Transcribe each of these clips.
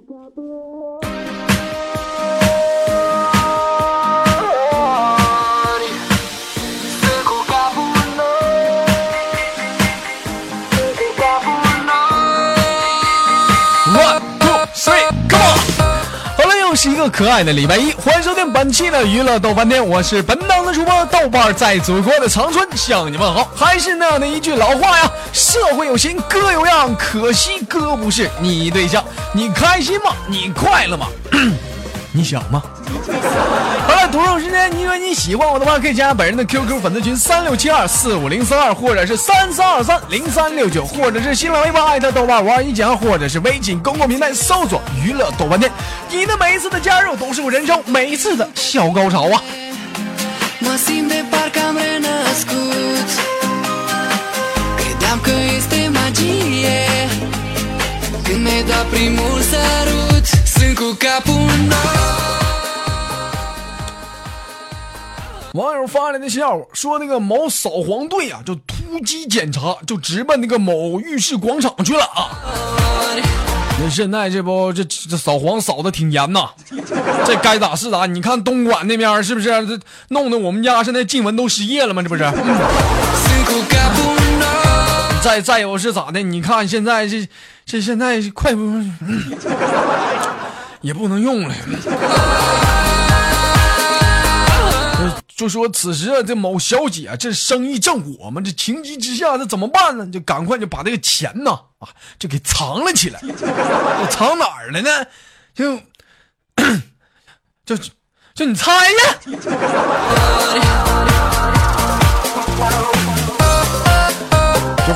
Bubble. 可爱的礼拜一，欢迎收听本期的娱乐豆瓣天，我是本档的主播豆瓣，在祖国的长春向你问好。还是那样的一句老话呀，社会有型哥有样，可惜哥不是你对象。你开心吗？你快乐吗？你想吗？好了，读书时间，你说你喜欢我的话，可以加本人的 QQ 粉丝群三六七二四五零三二，或者是三三二三零三六九，或者是新浪微博艾特豆瓣五二一讲，或者是微信公共平台搜索娱乐豆瓣店。你的每一次的加入都是我人生每一次的小高潮啊！Când mi-ai dat primul sărut Sunt cu capul 网友发来的笑话说，那个某扫黄队啊，就突击检查，就直奔那个某浴室广场去了啊。那现在这不这这扫黄扫的挺严呐，这该咋是咋。你看东莞那边是不是？这弄得我们家现在静文都失业了吗？这不是？再再有是咋的？你看现在这这现在快不、也不能用了。就说此时啊，这某小姐这生意正火嘛，这情急之下这怎么办呢？就赶快就把这个钱呢啊，就给藏了起来。这藏哪儿了呢？就 就就你猜呀？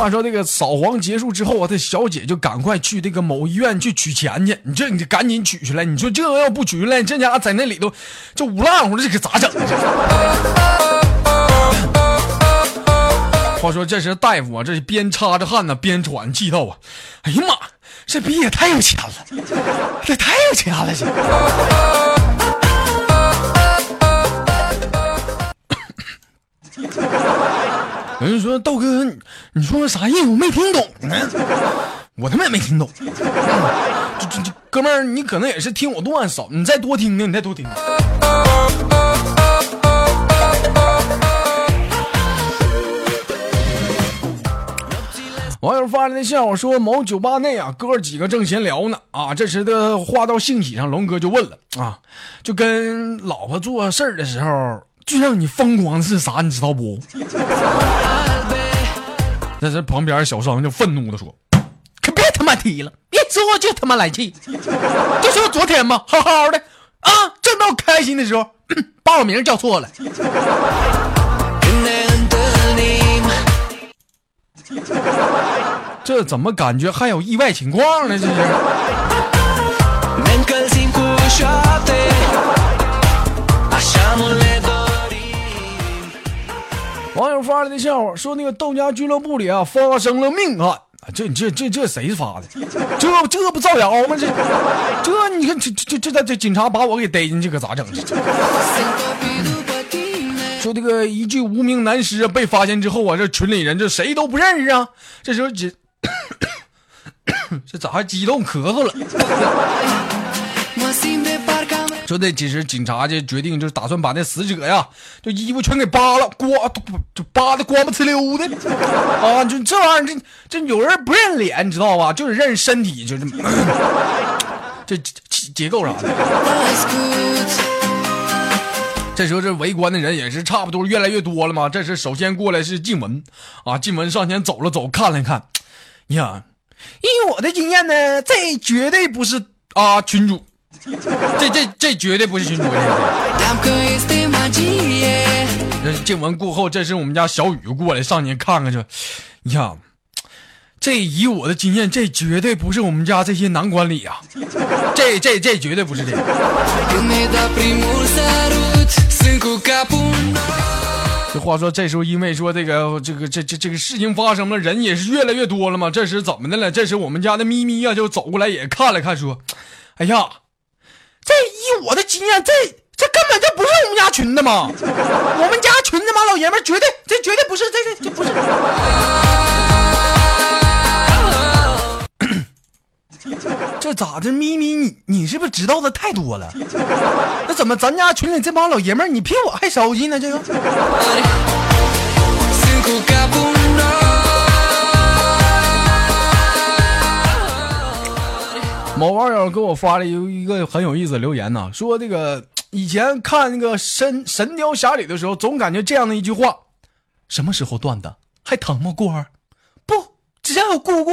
话说，这个扫黄结束之后啊，这小姐就赶快去这个某医院去取钱去。你这你赶紧取出来！你说这要不取出来，这家伙在那里头这乌烂乎的，这可咋整？话说这时大夫啊，这是边擦着汗呢，边喘气道啊：“哎呀妈，这逼也太有钱了，这太有钱了，这。”有人说豆哥，你你说啥意思？我没听懂呢，我他妈也没听懂。这这这哥们儿，你可能也是听我段少，你再多听听，你再多听听。网友发来的笑话说，某酒吧内啊，哥几个正闲聊呢啊，这时的话到兴起上，龙哥就问了啊，就跟老婆做事儿的时候，最让你疯狂的是啥？你知道不？在这旁边小商就愤怒的说：“可别他妈提了，一说就他妈来气。就说昨天嘛，好好的啊，正到开心的时候，把我名叫错了。这怎么感觉还有意外情况呢？这是。”网友发来的笑话说，那个豆家俱乐部里啊发生了命案。这这这这谁发的？这这不造谣吗？这这你看这这这这这警察把我给逮进去可咋整？说这个一具无名男尸被发现之后啊，这群里人这谁都不认识啊。这时候这 这咋还激动咳嗽了？说这其实警察就决定就是打算把那死者呀，就衣服全给扒了，光就扒的光不呲溜的 啊！就这玩意儿，这这有人不认脸，你知道吧？就是认身体，就这么。这结结构啥的。这时候这围观的人也是差不多越来越多了嘛。这时首先过来是静雯啊，静雯上前走了走，看了看，呀，以我的经验呢，这绝对不是啊群主，这这这绝对不是群主。这这静雯过后，这是我们家小雨过来上前看看去，呀，这以我的经验，这绝对不是我们家这些男管理啊，这这这绝对不是这个。这话说，这时候因为说这个这个这这这个事情发生了，人也是越来越多了嘛。这时怎么的了？这时我们家的咪咪呀、就走过来也看了看，说：“哎呀，这以我的经验，这这根本就不是我们家群的嘛！我们家群他妈老爷们绝对这绝对不是这这这不是。”这咋的，咪咪，你你是不是知道的太多了？那怎么咱家群里这帮老爷们儿，你比我还熟悉呢？这个。某网友给我发了一一个很有意思的留言呢，说这个以前看那个神《神雕侠侣》的时候，总感觉这样的一句话：什么时候断的？还疼吗，过儿？不，只要有姑姑，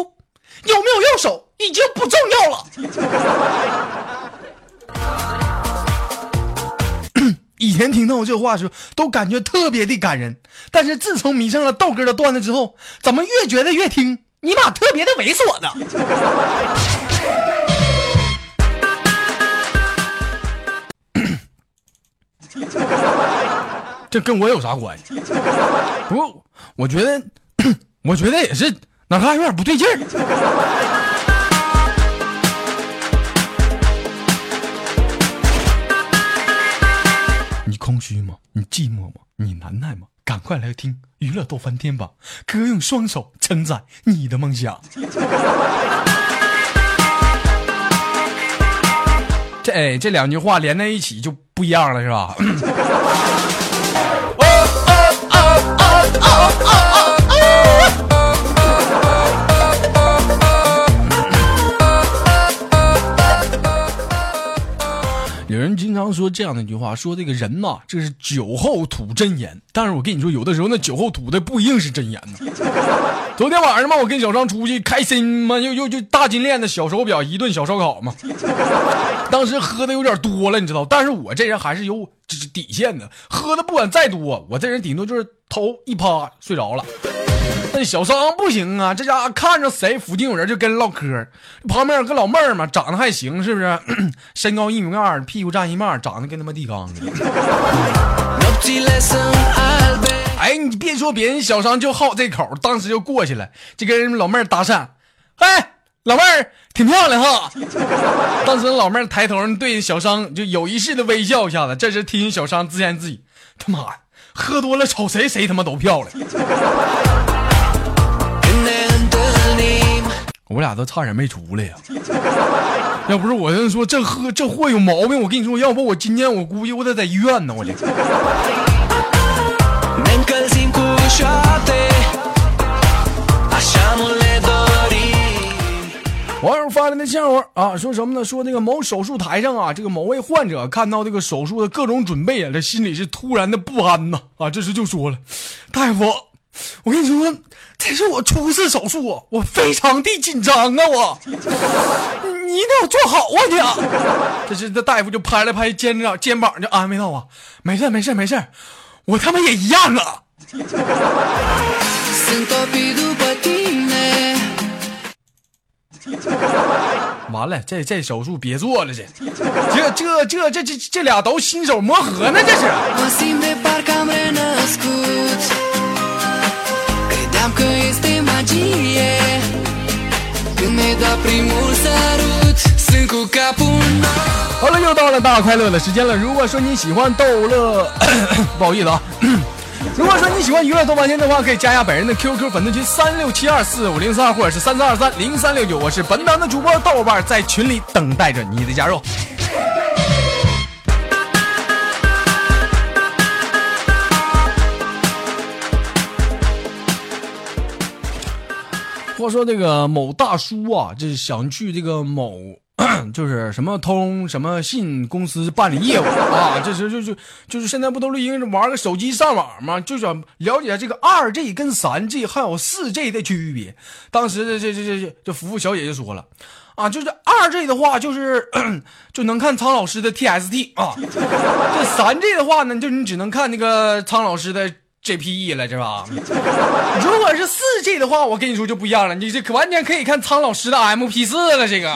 有没有右手已经不重要了。以前听到这话的时候，都感觉特别的感人，但是自从迷上了豆哥的段子之后，怎么越觉得越听尼玛特别的猥琐呢？这跟我有啥关系？不我觉得，我觉得也是哪嘎有点不对劲儿。你空虚吗？你寂寞吗？你难耐吗？赶快来听娱乐逗翻天吧！哥用双手承载你的梦想。哎，这两句话连在一起就不一样了，是吧？有人经常说这样的一句话，说这个人呐，这是酒后吐真言。但是我跟你说，有的时候那酒后吐的不一定是真言呢。昨天晚上嘛，我跟小张出去开心嘛，又又就大金链子、小手表，一顿小烧烤嘛。当时喝的有点多了，你知道，但是我这人还是有底线的，喝的不管再多，我这人顶多就是头一趴睡着了。那小张不行啊，这家伙看着谁附近有人就跟人唠嗑，旁边有个老妹儿嘛，长得还行，是不是？身高一米二，屁股占一半，长得跟他妈地缸似的。哎，你别说别人，小商就好这口，当时就过去了，就跟人老妹儿搭讪。哎，老妹儿挺漂亮哈。当时老妹儿抬头对小商就有意识的微笑一下子，这时听小商自言自语：“他妈的，喝多了瞅谁谁他妈都漂亮。”我俩都差点没出来呀。要不是我跟你说这喝这货有毛病，我跟你说，要不我今天我估计我得在医院呢，我这。网友发来的笑话啊，说什么呢？说那个某手术台上啊，这个某位患者看到这个手术的各种准备啊，这心里是突然的不安呐啊！这时就说了：“大夫，我跟你说，这是我初次手术，我非常的紧张啊，我，你一定要做好啊你！”这是这大夫就拍了拍肩膀，肩膀就安慰道啊：“没事没事没事，我他妈也一样啊。” 完了，这这手术别做了，这这这这这这这俩都新手磨合呢，这是。好了，又到了大快乐的时间了。如果说你喜欢逗乐，不好意思啊。如果说你喜欢娱乐多半天的话，可以加一下本人的 QQ 粉丝群三六七二四五零三二，或者是三三二三零三六九。我是本档的主播豆瓣，在群里等待着你的加入。话说这个某大叔啊，这想去这个某 就是什么通什么信公司办理业务 啊，这是就就就是现在不都是因为玩个手机上网吗？就想了解这个二 G 跟三 G 还有四 G 的区别。当时这这这这这服务小姐就说了，啊，就是二 G 的话就是就能看苍老师的 TST 啊，这三 G 的话呢，就你只能看那个苍老师的。GPE 了是吧？如果是四 G 的话，我跟你说就不一样了，你这可完全可以看苍老师的 MP 四了。这个，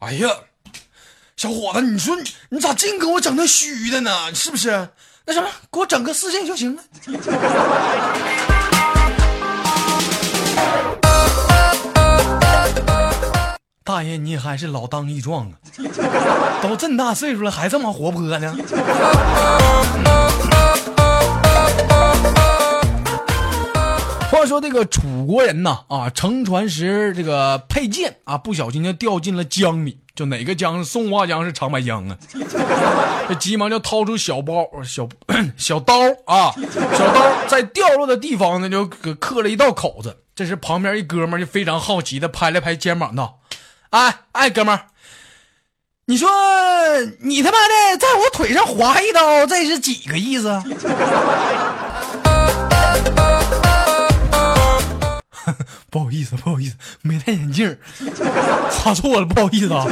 哎呀，小伙子，你说你咋净给我整那虚的呢？是不是？那什么，给我整个四 G 就行了。大爷，你还是老当益壮啊！都这么大岁数了，还这么活泼呢。话说这个楚国人呐，啊，乘船时这个佩剑啊，不小心就掉进了江里。就哪个江是松花江是长白江啊？这急忙就掏出小包小 小刀啊，小刀在掉落的地方呢，就刻了一道口子。这时旁边一哥们就非常好奇的拍了拍肩膀道。哎哎，哥们儿，你说你他妈的在我腿上划一刀，这是几个意思？不好意思，不好意思，没戴眼镜，划错了，不好意思啊。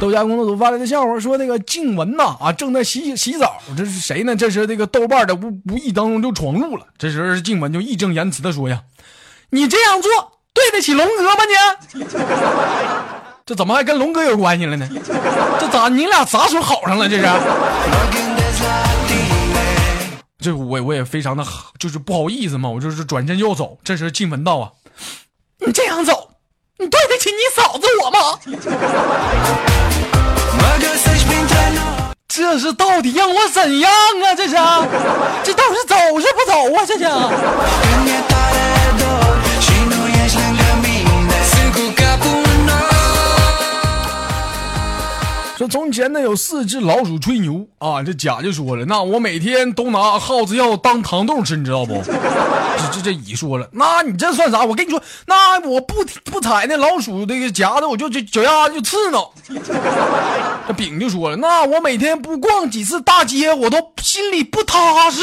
豆家工作组发来的笑话说：“那个静雯呐啊，正在洗洗澡，这是谁呢？这时这个豆瓣的无无意当中就闯入了。这时候静雯就义正言辞的说呀：‘你这样做对得起龙哥吗？你 这怎么还跟龙哥有关系了呢？这咋你俩啥时候好上了？这是？这我我也非常的就是不好意思嘛，我就是转身要走。这时静雯道啊：‘你这样走，你对得起你嫂子我吗？’”这是到底让我怎样啊？这是，这到底是走是不走啊？这是。说从前呢，有四只老鼠吹牛啊，这甲就说了，那我每天都拿耗子药当糖豆吃，你知道不？这这这乙说了，那你这算啥？我跟你说，那我不不踩那老鼠这个夹子，我就这脚丫子就刺挠。这丙就说了，那我每天不逛几次大街，我都心里不踏实。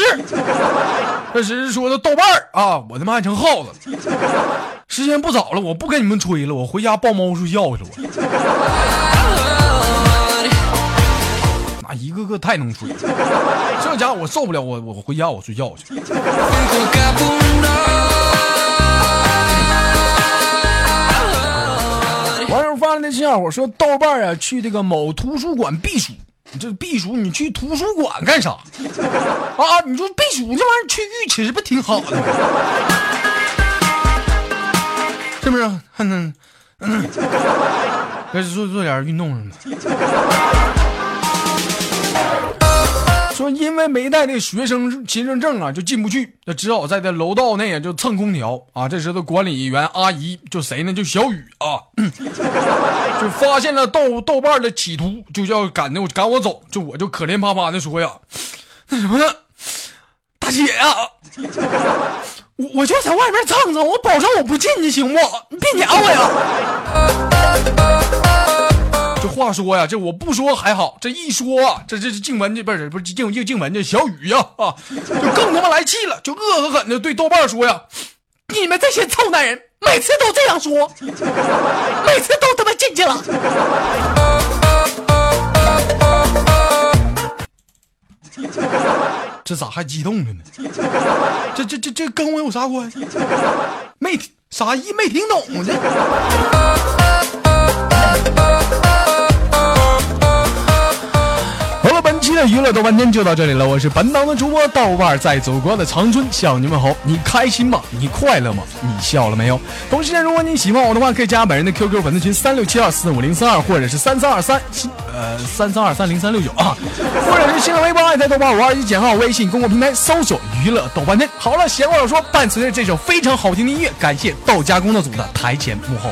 这时说的豆瓣儿啊，我他妈还成耗子。时间不早了，我不跟你们吹了，我回家抱猫睡觉去了。我。啊，一个个太能吹，这家伙我受不了，我我回家我睡觉去。网友发来的笑话说，豆瓣啊去这个某图书馆避暑，你这避暑你去图书馆干啥？啊，你说避暑这玩意儿去浴池不挺好的吗？是不是？嗯嗯，做做点运动什么？说因为没带那学生勤生证啊，就进不去，就只好在这楼道内啊就蹭空调啊。这时候管理员阿姨就谁呢？就小雨啊，就发现了豆豆瓣的企图，就要赶着我赶我走。就我就可怜巴巴的说呀，那什么呢，大姐呀，我我就在外面蹭蹭，我保证我不进去，行不？你别撵我呀。这话说呀，这我不说还好，这一说，这这静文这不是不是静静静雯这小雨呀啊，就更他妈来气了，就恶狠狠的对豆瓣说呀：“你们这些臭男人，每次都这样说，每次都他妈进去了。”这咋还激动着呢？这这这这跟我有啥关系？没啥意没听懂这。娱乐豆瓣天就到这里了，我是本档的主播豆瓣，在祖国的长春向你们好，你开心吗？你快乐吗？你笑了没有？同时呢，如果你喜欢我的话，可以加本人的 QQ 粉丝群三六七二四五零三二，或者是三三二三呃三三二三零三六九啊，或者是新浪微博艾特豆瓣五二一减号，微信公共平台搜索娱乐豆瓣天。好了，闲话少说，伴随着这首非常好听的音乐，感谢道家工作组的台前幕后。